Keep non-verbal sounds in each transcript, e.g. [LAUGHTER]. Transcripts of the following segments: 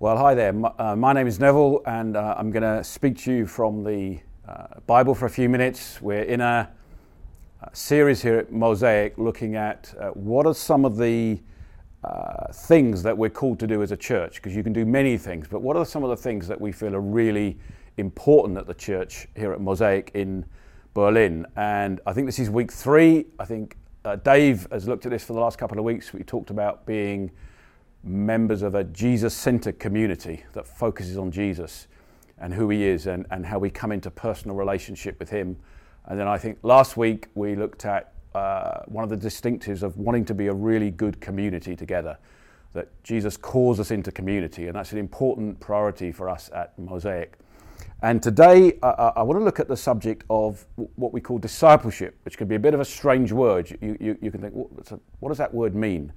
Well, hi there. My, uh, my name is Neville, and uh, I'm going to speak to you from the uh, Bible for a few minutes. We're in a, a series here at Mosaic looking at uh, what are some of the uh, things that we're called to do as a church, because you can do many things, but what are some of the things that we feel are really important at the church here at Mosaic in Berlin? And I think this is week three. I think uh, Dave has looked at this for the last couple of weeks. We talked about being members of a Jesus centered community that focuses on Jesus and who he is and, and how we come into personal relationship with him. And then I think last week we looked at uh, one of the distinctives of wanting to be a really good community together, that Jesus calls us into community, and that's an important priority for us at Mosaic. And today uh, I want to look at the subject of what we call discipleship, which can be a bit of a strange word. You, you, you can think, what does that word mean?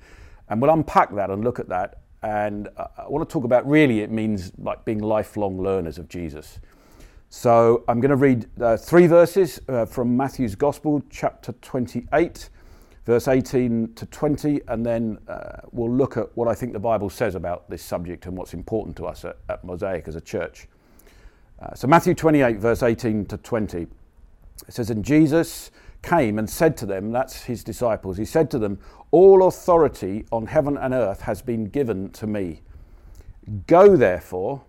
And we'll unpack that and look at that. And uh, I want to talk about really it means like being lifelong learners of Jesus. So I'm going to read uh, three verses uh, from Matthew's Gospel, chapter 28, verse 18 to 20, and then uh, we'll look at what I think the Bible says about this subject and what's important to us at, at Mosaic as a church. Uh, so Matthew 28, verse 18 to 20, it says, And Jesus came and said to them, that's his disciples, he said to them, All authority on heaven and earth has been given to me. Go therefore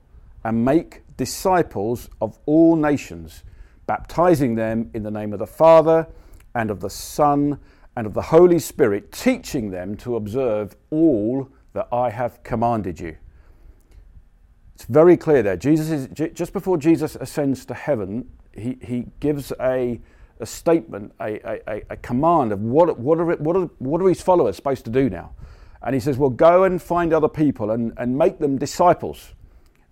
and make disciples of all nations, baptizing them in the name of the Father and of the Son and of the Holy Spirit, teaching them to observe all that I have commanded you. It's very clear there. Jesus is just before Jesus ascends to heaven, he, he gives a a statement, a, a, a command of what, what, are, what, are, what are his followers supposed to do now? And he says, Well, go and find other people and, and make them disciples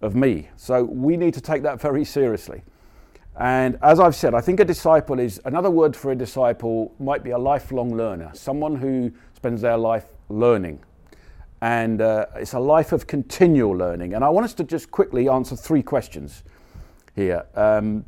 of me. So we need to take that very seriously. And as I've said, I think a disciple is another word for a disciple might be a lifelong learner, someone who spends their life learning. And uh, it's a life of continual learning. And I want us to just quickly answer three questions here. Um,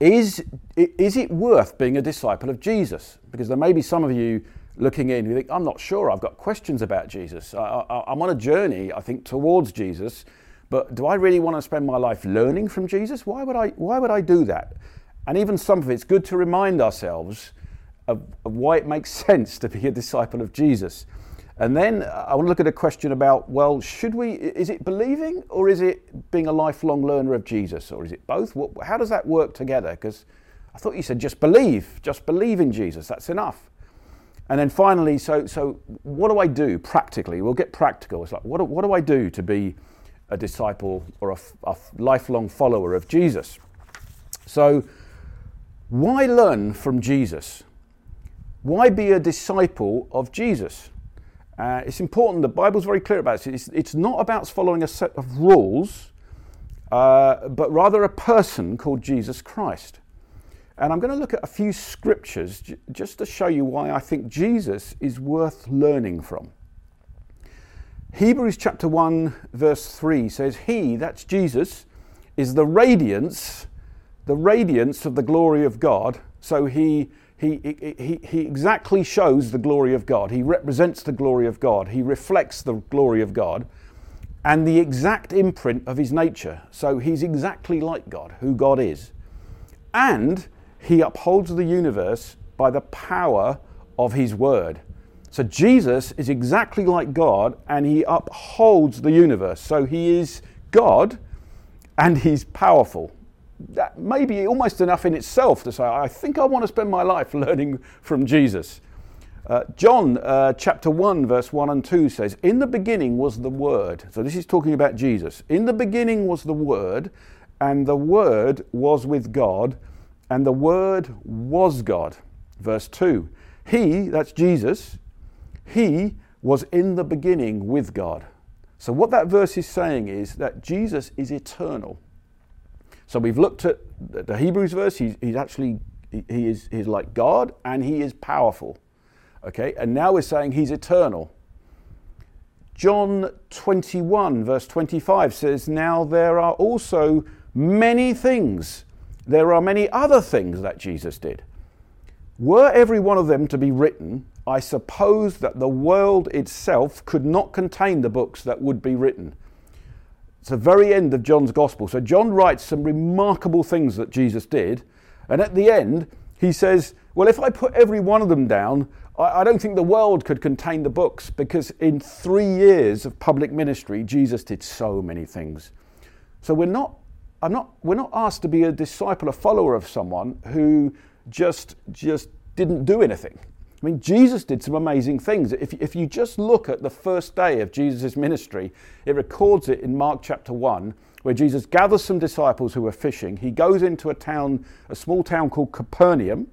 is, is it worth being a disciple of Jesus? Because there may be some of you looking in who think, I'm not sure, I've got questions about Jesus. I, am on a journey, I think, towards Jesus, but do I really want to spend my life learning from Jesus? Why would I, why would I do that? And even some of it's good to remind ourselves of, of why it makes [LAUGHS] sense to be a disciple of Jesus. And then I want to look at a question about well, should we, is it believing or is it being a lifelong learner of Jesus or is it both? How does that work together? Because I thought you said just believe, just believe in Jesus, that's enough. And then finally, so, so what do I do practically? We'll get practical. It's like, what do, what do I do to be a disciple or a, a lifelong follower of Jesus? So, why learn from Jesus? Why be a disciple of Jesus? Uh, it's important, the Bible's very clear about it. It's, it's not about following a set of rules, uh, but rather a person called Jesus Christ. And I'm going to look at a few scriptures j- just to show you why I think Jesus is worth learning from. Hebrews chapter 1, verse 3 says, He, that's Jesus, is the radiance, the radiance of the glory of God. So he he, he, he exactly shows the glory of God. He represents the glory of God. He reflects the glory of God and the exact imprint of his nature. So he's exactly like God, who God is. And he upholds the universe by the power of his word. So Jesus is exactly like God and he upholds the universe. So he is God and he's powerful that may be almost enough in itself to say, I think I want to spend my life [LAUGHS] learning from Jesus. Uh, John uh, chapter 1, verse 1 and 2 says, In the beginning was the Word. So this is talking about Jesus. In the beginning was the Word, and the Word was with God, and the Word was God. Verse 2 He, that's Jesus, He was in the beginning with God. So what that verse is saying is that Jesus is eternal. So we've looked at the Hebrews verse. He's, he's actually he is he's like God and he is powerful. Okay, and now we're saying he's eternal. John 21, verse 25 says, Now there are also many things, there are many other things that Jesus did. Were every one of them to be written, I suppose that the world itself could not contain the books that would be written. It's the very end of John's gospel. So John writes some remarkable things that Jesus did. And at the end, he says, Well, if I put every one of them down, I, don't think the world could contain the books because in three years of public ministry, Jesus did so many things. So we're not, I'm not, we're not asked to be a disciple, a follower of someone who just, just didn't do anything. I mean, Jesus did some amazing things. If, if you just look at the first day of Jesus' ministry, it records it in Mark chapter 1, where Jesus gathers some disciples who were fishing. He goes into a town, a small town called Capernaum.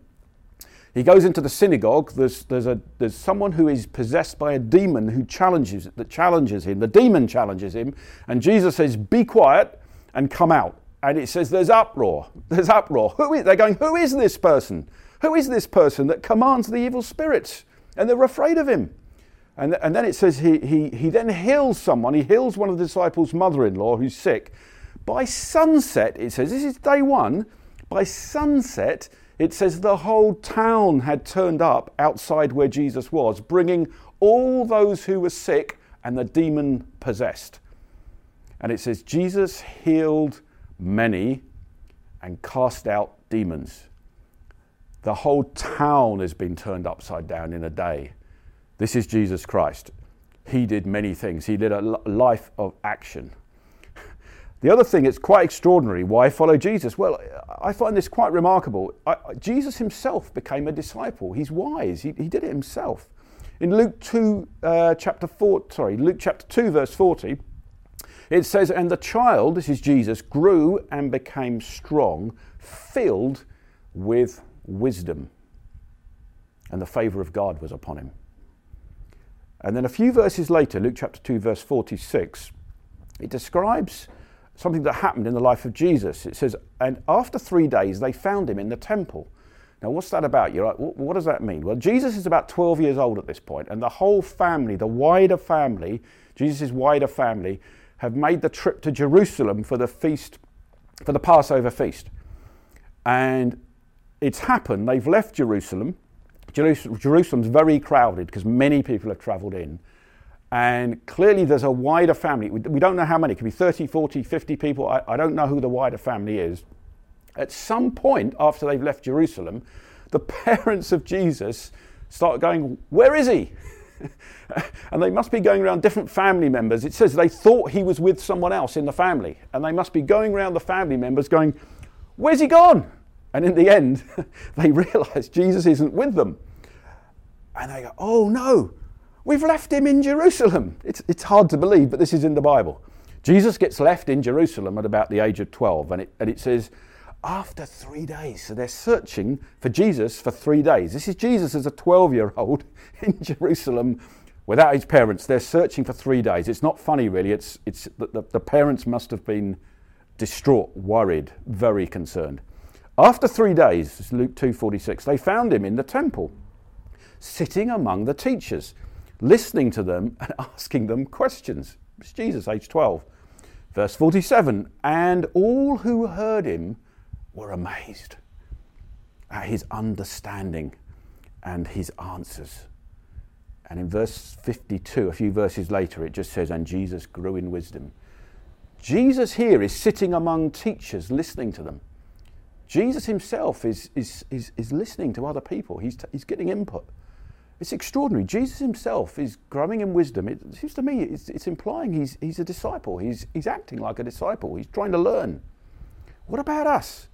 He goes into the synagogue. There's, there's, a, there's someone who is possessed by a demon who challenges, that challenges him. The demon challenges him. And Jesus says, Be quiet and come out. And it says, There's uproar. There's uproar. Who is, they're going, Who is this person? Who is this person that commands the evil spirits? And they're afraid of him. And, and then it says he, he, he then heals someone. He heals one of the disciples' mother in law who's sick. By sunset, it says, this is day one. By sunset, it says the whole town had turned up outside where Jesus was, bringing all those who were sick and the demon possessed. And it says, Jesus healed many and cast out demons. The whole town has been turned upside down in a day. This is Jesus Christ. He did many things, he did a life of action. [LAUGHS] The other thing, it's quite extraordinary. Why follow Jesus? Well, I find this quite remarkable. I, Jesus himself became a disciple. He's wise. He, he did it himself. In Luke 2, uh, chapter 4, sorry, Luke chapter 2, verse 40, it says, And the child, this is Jesus, grew and became strong, filled with wisdom, and the favour of God was upon him. And then a few verses later, Luke chapter 2, verse 46, it describes something that happened in the life of Jesus. It says, And after three days, they found him in the temple. Now, what's that about? You're like, what does that mean? Well, Jesus is about 12 years old at this point, and the whole family, the wider family, Jesus' wider family, have made the trip to Jerusalem for the feast, for the Passover feast. And it's happened, they've left Jerusalem. Jerusalem's very crowded because many people have travelled in. And clearly, there's a wider family. We don't know how many, it could be 30, 40, 50 people. I, I don't know who the wider family is. At some point after they've left Jerusalem, the [LAUGHS] parents of Jesus start going, Where is he? [LAUGHS] and they must be going around different family members. It says they thought he was with someone else in the family. And they must be going around the family members going, Where's he gone? And in the end, [LAUGHS] they realize Jesus isn't with them. And they go, oh no, we've left him in Jerusalem. It's, it's hard to believe, but this is in the Bible. Jesus gets left in Jerusalem at about the age of 12, and it, and it says, after three days. So they're searching for Jesus for three days. This is Jesus as a 12 year old [LAUGHS] in Jerusalem without his parents. They're searching for three days. It's not funny, really. It's, it's the, the, the parents must have been distraught, worried, very concerned. After three days, Luke 2:46, they found him in the temple, sitting among the teachers, listening to them and [LAUGHS] asking them questions. It's Jesus, age 12. Verse 47, and all who heard him were amazed at his understanding and his answers. And in verse 52, a few verses later, it just says, And Jesus grew in wisdom. Jesus here is sitting among teachers, listening to them. Jesus himself is, is, is, is listening to other people, he's, t- he's getting input. It's extraordinary. Jesus himself is growing in wisdom. It seems to me it's, it's implying he's, he's a disciple. He's, he's acting like a disciple. He's trying to learn. What about us?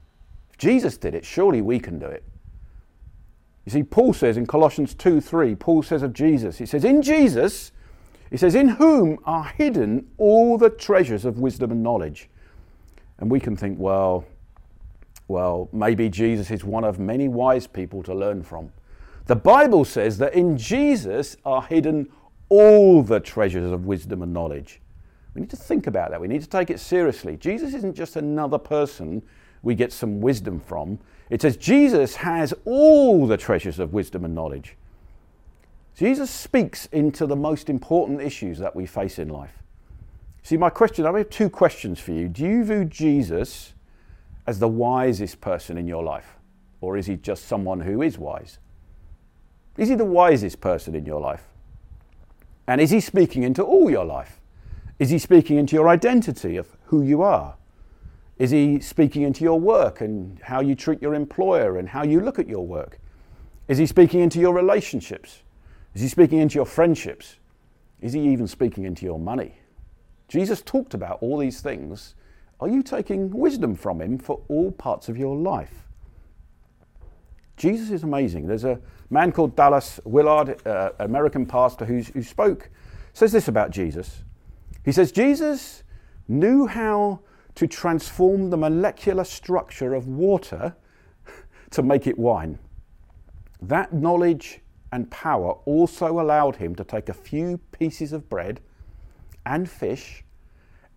If Jesus did it, surely we can do it. You see, Paul says in Colossians 2 3, Paul says of Jesus, he says, In Jesus, he says, In whom are hidden all the treasures of wisdom and knowledge. And we can think, well, well, maybe Jesus is one of many wise people to learn from. The Bible says that in Jesus are hidden all the treasures of wisdom and knowledge. We need to think about that. We need to take it seriously. Jesus isn't just another person we get some wisdom from. It says Jesus has all the treasures of wisdom and knowledge. Jesus speaks into the most important issues that we face in life. See, my question I have two questions for you. Do you view Jesus as the wisest person in your life? Or is he just someone who is wise? Is he the wisest person in your life? And is he speaking into all your life? Is he speaking into your identity of who you are? Is he speaking into your work and how you treat your employer and how you look at your work? Is he speaking into your relationships? Is he speaking into your friendships? Is he even speaking into your money? Jesus talked about all these things. Are you taking wisdom from him for all parts of your life? Jesus is amazing. There's a man called Dallas Willard, uh, American pastor, who spoke, says this about Jesus. He says, Jesus knew how to transform the molecular structure of water [LAUGHS] to make it wine. That knowledge and power also allowed him to take a few pieces of bread and fish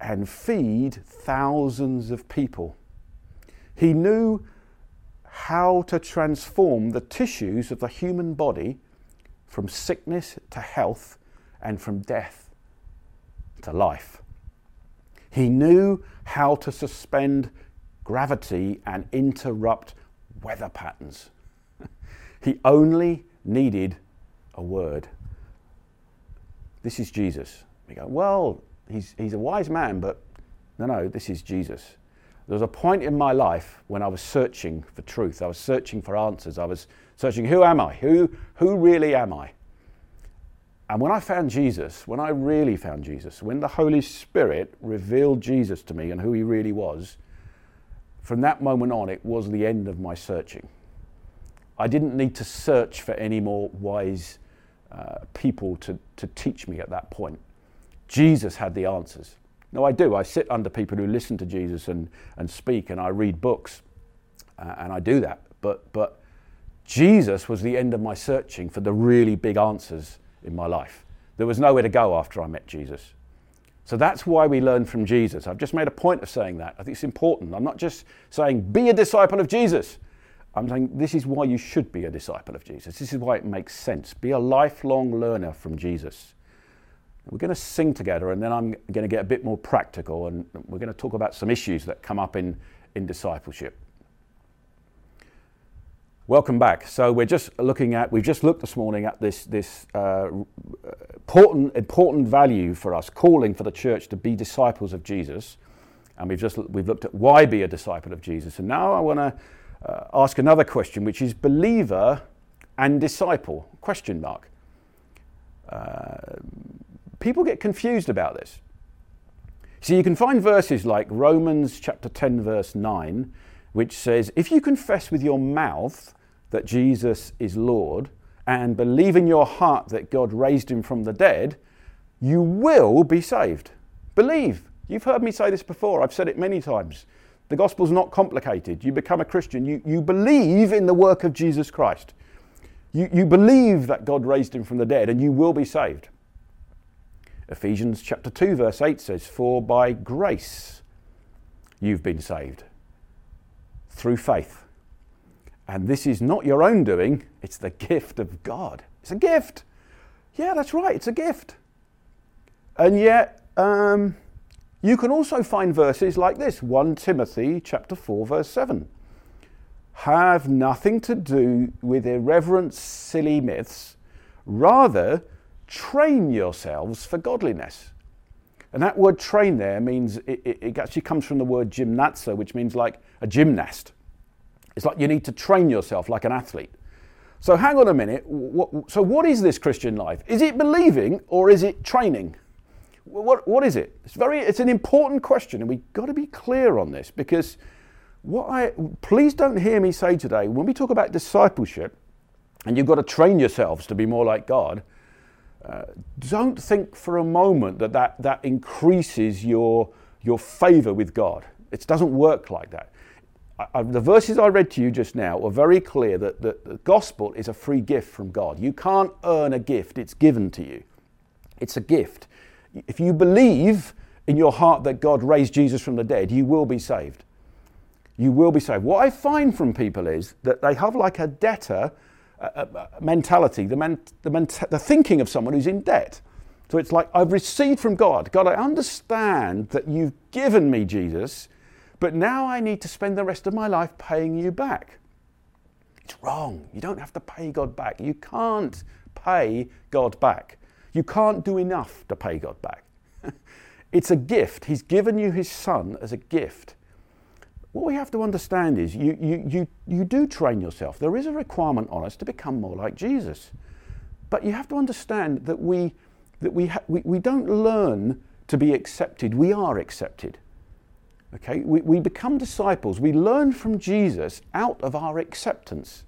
and feed thousands of people. He knew how to transform the tissues of the human body from sickness to health and from death to life. He knew how to suspend gravity and interrupt weather patterns. [LAUGHS] he only needed a word. This is Jesus. We go, well, he's, he's a wise man, but no, no, this is Jesus. There was a point in my life when I was searching for truth. I was searching for answers. I was searching, who am I? Who, who really am I? And when I found Jesus, when I really found Jesus, when the Holy Spirit revealed Jesus to me and who he really was, from that moment on, it was the end of my searching. I didn't need to search for any more wise uh, people to, to teach me at that point. Jesus had the answers. No, I do. I sit under people who listen to Jesus and, and speak, and I read books, uh, and I do that. But, but Jesus was the end of my searching for the really big answers in my life. There was nowhere to go after I met Jesus. So that's why we learn from Jesus. I've just made a point of saying that. I think it's important. I'm not just saying, be a disciple of Jesus. I'm saying this is why you should be a disciple of Jesus. This is why it makes sense. Be a lifelong learner from Jesus. We're going to sing together, and then I'm going to get a bit more practical, and we're going to talk about some issues that come up in, in discipleship. Welcome back. So we're just looking at, we've just looked this morning at this, this uh, important, important value for us, calling for the church to be disciples of Jesus. And we've just we've looked at why be a disciple of Jesus. And now I want to uh, ask another question, which is believer and disciple? Question mark. Uh, people get confused about this. So you can find verses like Romans chapter 10, verse 9, which says, If you confess with your mouth that Jesus is Lord and believe in your heart that God raised him from the dead, you will be saved. Believe. You've heard me say this before, I've said it many times. The gospel's not complicated. You become a Christian, you, you believe in the work of Jesus Christ. You, you believe that God raised him from the dead, and you will be saved. Ephesians chapter 2, verse 8 says, For by grace you've been saved through faith. And this is not your own doing, it's the gift of God. It's a gift. Yeah, that's right, it's a gift. And yet, um, you can also find verses like this 1 Timothy chapter 4 verse 7. Have nothing to do with irreverent silly myths, rather train yourselves for godliness. And that word train there means it, it, it actually comes from the word gymnazo, which means like a gymnast. It's like you need to train yourself like an athlete. So hang on a minute. What, so what is this Christian life? Is it believing or is it training? What, what is it? It's, very, it's an important question, and we've got to be clear on this because what I please don't hear me say today when we talk about discipleship, and you've got to train yourselves to be more like God. Don't think for a moment that that, that increases your, your favor with God. It doesn't work like that. I, I, the verses I read to you just now are very clear that, that the gospel is a free gift from God. You can't earn a gift, it's given to you. It's a gift if you believe in your heart that God raised Jesus from the dead, you will be saved. You will be saved. What I find from people is that they have like a debtor mentality, the, men, the, the thinking of someone who's in debt. So it's like, I've received from God. God, I understand that you've given me Jesus, but now I need to spend the rest of my life paying you back. It's wrong. You don't have to pay God back. You can't pay God back. You can't do enough to pay God back. [LAUGHS] It's a gift. He's given you his son as a gift. What we have to understand is you, you, you, you do train yourself. There is a requirement on us to become more like Jesus. But you have to understand that we, that we, ha- we, we don't learn to be accepted, we are accepted. Okay? We, we become disciples. We learn from Jesus out of our acceptance.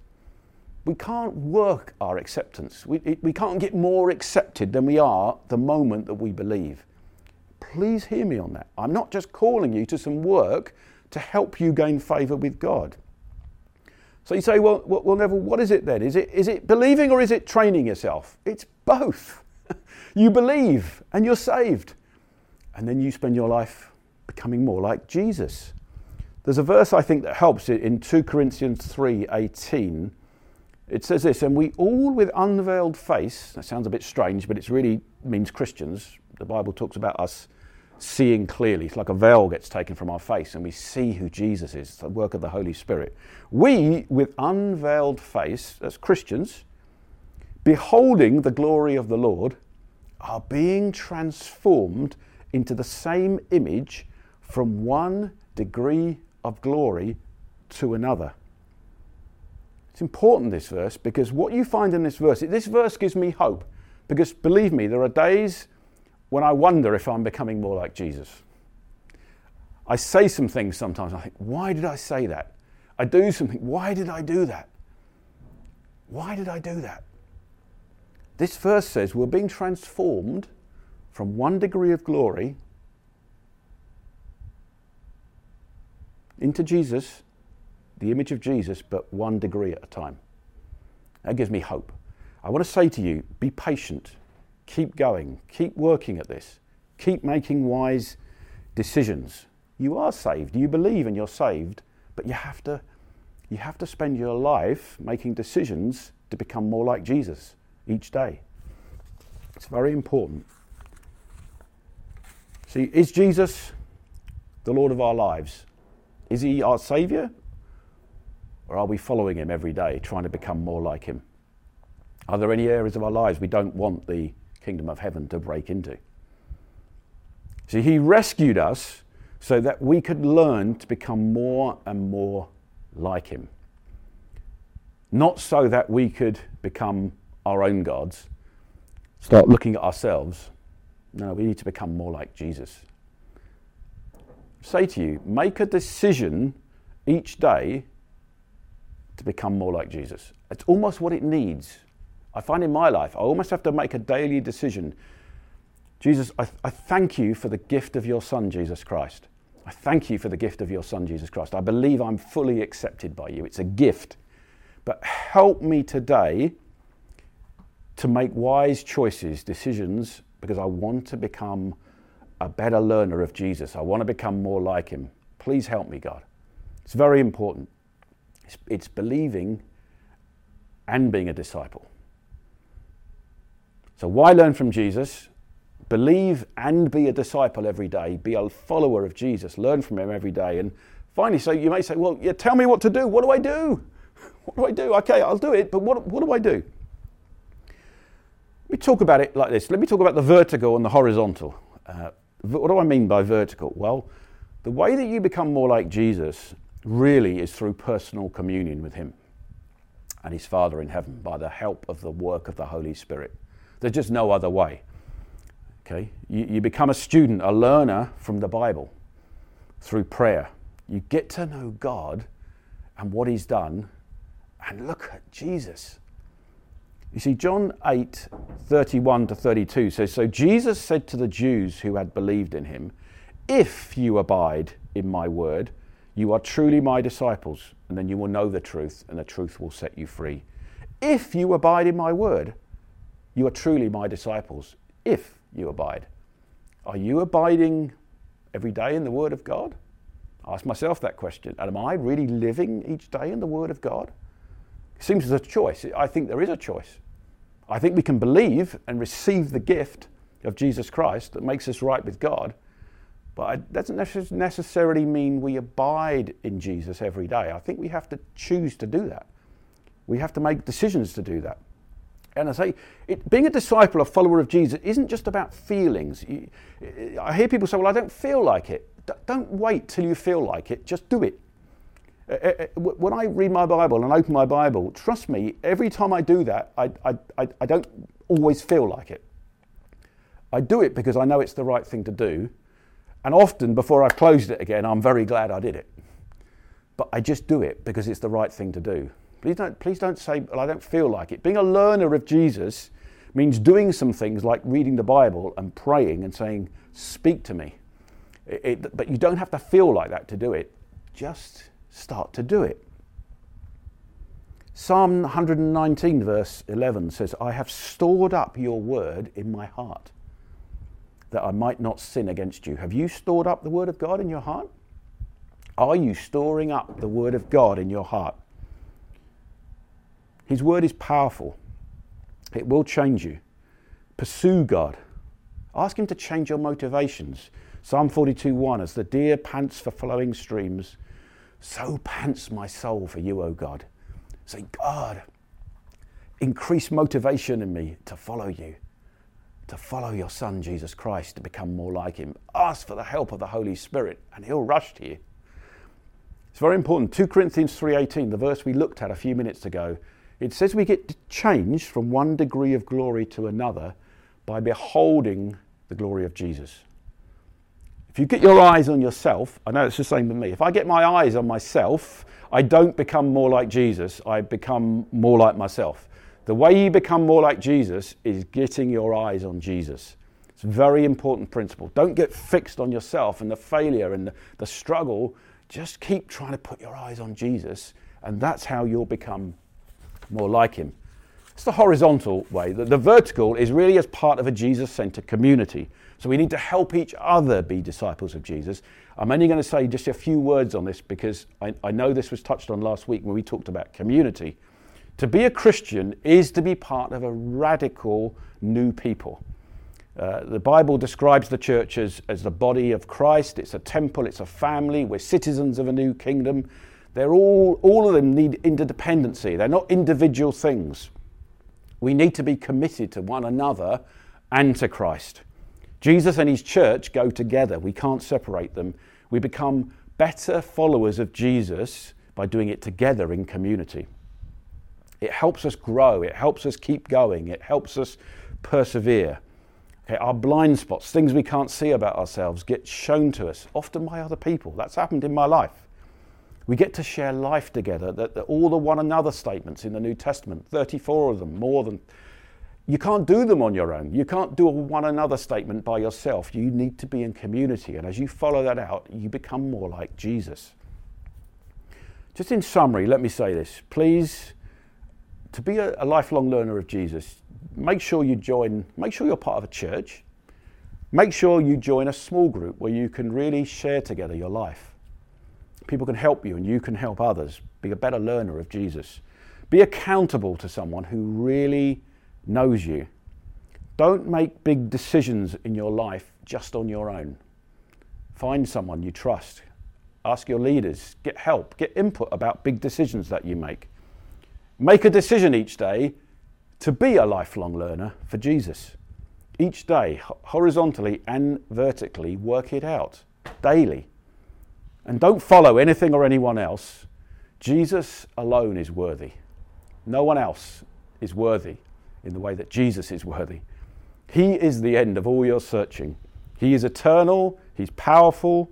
We can't work our acceptance. We, it, we can't get more accepted than we are the moment that we believe. Please hear me on that. I'm not just calling you to some work to help you gain favour with God. So you say, well, well, Neville, what is it then? Is it, is it believing or is it training yourself? It's both. [LAUGHS] you believe and you're saved. And then you spend your life becoming more like Jesus. There's a verse I think that helps it in 2 Corinthians 3:18. It says this, and we all with unveiled face, that sounds a bit strange, but it really means Christians. The Bible talks about us seeing clearly. It's like a veil gets taken from our face and we see who Jesus is, It's the work of the Holy Spirit. We, with unveiled face, as Christians, beholding the glory of the Lord, are being transformed into the same image from one degree of glory to another. It's important, this verse, because what you find in this verse, this verse gives me hope. Because believe me, there are days when I wonder if I'm becoming more like Jesus. I say some things sometimes, I think, why did I say that? I do something, why did I do that? Why did I do that? This verse says we're being transformed from one degree of glory into Jesus, the image of Jesus, but one degree at a time. That gives me hope. I want to say to you be patient, keep going, keep working at this, keep making wise decisions. You are saved, you believe and you're saved, but you have to, you have to spend your life making decisions to become more like Jesus each day. It's very important. See, is Jesus the Lord of our lives? Is he our Saviour? Or are we following him every day, trying to become more like him? Are there any areas of our lives we don't want the kingdom of heaven to break into? See, he rescued us so that we could learn to become more and more like him. Not so that we could become our own gods, start looking at ourselves. No, we need to become more like Jesus say to you make a decision each day to become more like Jesus. It's almost what it needs. I find in my life, I almost have to make a daily decision. Jesus, I, I thank you for the gift of your Son, Jesus Christ. I thank you for the gift of your Son, Jesus Christ. I believe I'm fully accepted by you. It's a gift. But help me today to make wise choices, decisions, because I want to become a better learner of Jesus. I want to become more like him. Please help me, God. It's very important. It's, it's believing and being a disciple. So, why learn from Jesus? Believe and be a disciple every day. Be a follower of Jesus. Learn from him every day. And finally, so you may say, Well, yeah, tell me what to do. What do I do? [LAUGHS] What do I do? Okay, I'll do it, but what, what do I do? Let me talk about it like this. Let me talk about the vertical and the horizontal. Uh, what do I mean by vertical? Well, the way that you become more like Jesus really is through personal communion with Him and His Father in heaven by the help of the work of the Holy Spirit. There's just no other way. Okay? You, you become a student, a learner from the Bible through prayer. You get to know God and what He's done, and look at Jesus. You see, John 8, 31 to 32 says So Jesus said to the Jews who had believed in him, If you abide in my word, you are truly my disciples, and then you will know the truth, and the truth will set you free. If you abide in my word, you are truly my disciples. If you abide. Are you abiding every day in the word of God? I ask myself that question. And Am I really living each day in the word of God? It seems there's a choice. I think there is a choice. I think we can believe and receive the gift of Jesus Christ that makes us right with God, but it doesn't necessarily mean we abide in Jesus every day. I think we have to choose to do that. We have to make decisions to do that. And I say, it, being a disciple, a follower of Jesus, isn't just about feelings. You, I hear people say, well, I don't feel like it. D- don't wait till you feel like it, just do it. Uh, uh, uh when I read my Bible and open my Bible, trust me, every time I do that, I, I, I, I don't always feel like it. I do it because I know it's the right thing to do. And often, before I've closed it again, I'm very glad I did it. But I just do it because it's the right thing to do. Please don't, please don't say, well, I don't feel like it. Being a learner of Jesus means doing some things like reading the Bible and praying and saying, Speak to me. It, it, but you don't have to feel like that to do it. Just start to do it. Psalm 119, verse 11 says, I have stored up your word in my heart that I might not sin against you. Have you stored up the word of God in your heart? Are you storing up the word of God in your heart? His word is powerful, it will change you. Pursue God. Ask Him to change your motivations. Psalm 42 1 As the deer pants for flowing streams, so pants my soul for you, O God. Say, God, increase motivation in me to follow you, to follow your Son, Jesus Christ, to become more like Him. Ask for the help of the Holy Spirit, and He'll rush to you. It's very important. 2 Corinthians 3:18, the verse we looked at a few minutes ago, it says we get changed from one degree of glory to another by beholding the glory of Jesus. If you get your eyes on yourself, I know it's the same with me. If I get my eyes on myself, I don't become more like Jesus, I become more like myself. The way you become more like Jesus is getting your eyes on Jesus. It's a very important principle. Don't get fixed on yourself and the failure and the, the struggle. Just keep trying to put your eyes on Jesus, and that's how you'll become more like him. It's the horizontal way. The, the vertical is really as part of a Jesus centered community. So we need to help each other be disciples of Jesus. I'm only going to say just a few words on this because I, I know this was touched on last week when we talked about community. To be a Christian is to be part of a radical new people. Uh, the Bible describes the church as, as the body of Christ. It's a temple, it's a family. We're citizens of a new kingdom. They're all, all of them need interdependency. They're not individual things. We need to be committed to one another and to Christ. Jesus and his church go together. We can't separate them. We become better followers of Jesus by doing it together in community. It helps us grow, it helps us keep going, it helps us persevere. Okay, our blind spots, things we can't see about ourselves, get shown to us, often by other people. That's happened in my life. We get to share life together. That, all the one another statements in the New Testament, 34 of them, more than. You can't do them on your own. You can't do a one another statement by yourself. You need to be in community. And as you follow that out, you become more like Jesus. Just in summary, let me say this. Please, to be a lifelong learner of Jesus, make sure you join, make sure you're part of a church. Make sure you join a small group where you can really share together your life. People can help you and you can help others. Be a better learner of Jesus. Be accountable to someone who really knows you. Don't make big decisions in your life just on your own. Find someone you trust. Ask your leaders. Get help. Get input about big decisions that you make. Make a decision each day to be a lifelong learner for Jesus. Each day, horizontally and vertically, work it out daily and don't follow anything or anyone else. Jesus alone is worthy. No one else is worthy in the way that Jesus is worthy. He is the end of all your searching. He is eternal, He's powerful,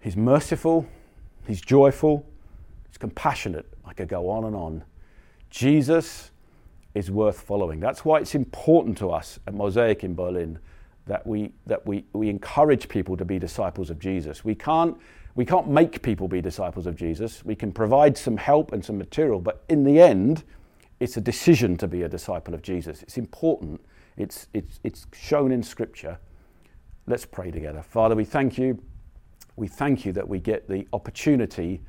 He's merciful, He's joyful, He's compassionate. I could go on and on. Jesus is worth following. That's why it's important to us at Mosaic in Berlin that we, that we, we encourage people to be disciples of Jesus. We can't, we can't make people be disciples of Jesus. We can provide some help and some material, but in the end, it's a decision to be a disciple of Jesus. It's important, it's, it's, it's shown in Scripture. Let's pray together. Father, we thank you. We thank you that we get the opportunity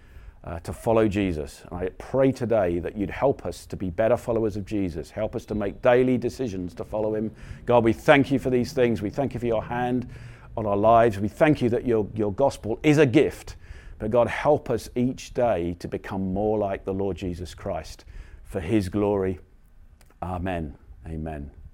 uh, to follow Jesus. And I pray today that you'd help us to be better followers of Jesus. Help us to make daily decisions to follow him. God, we thank you for these things. We thank you for your hand on our lives. We thank you that your, your gospel is a gift. But God, help us each day to become more like the Lord Jesus Christ for his glory Amen. Amen.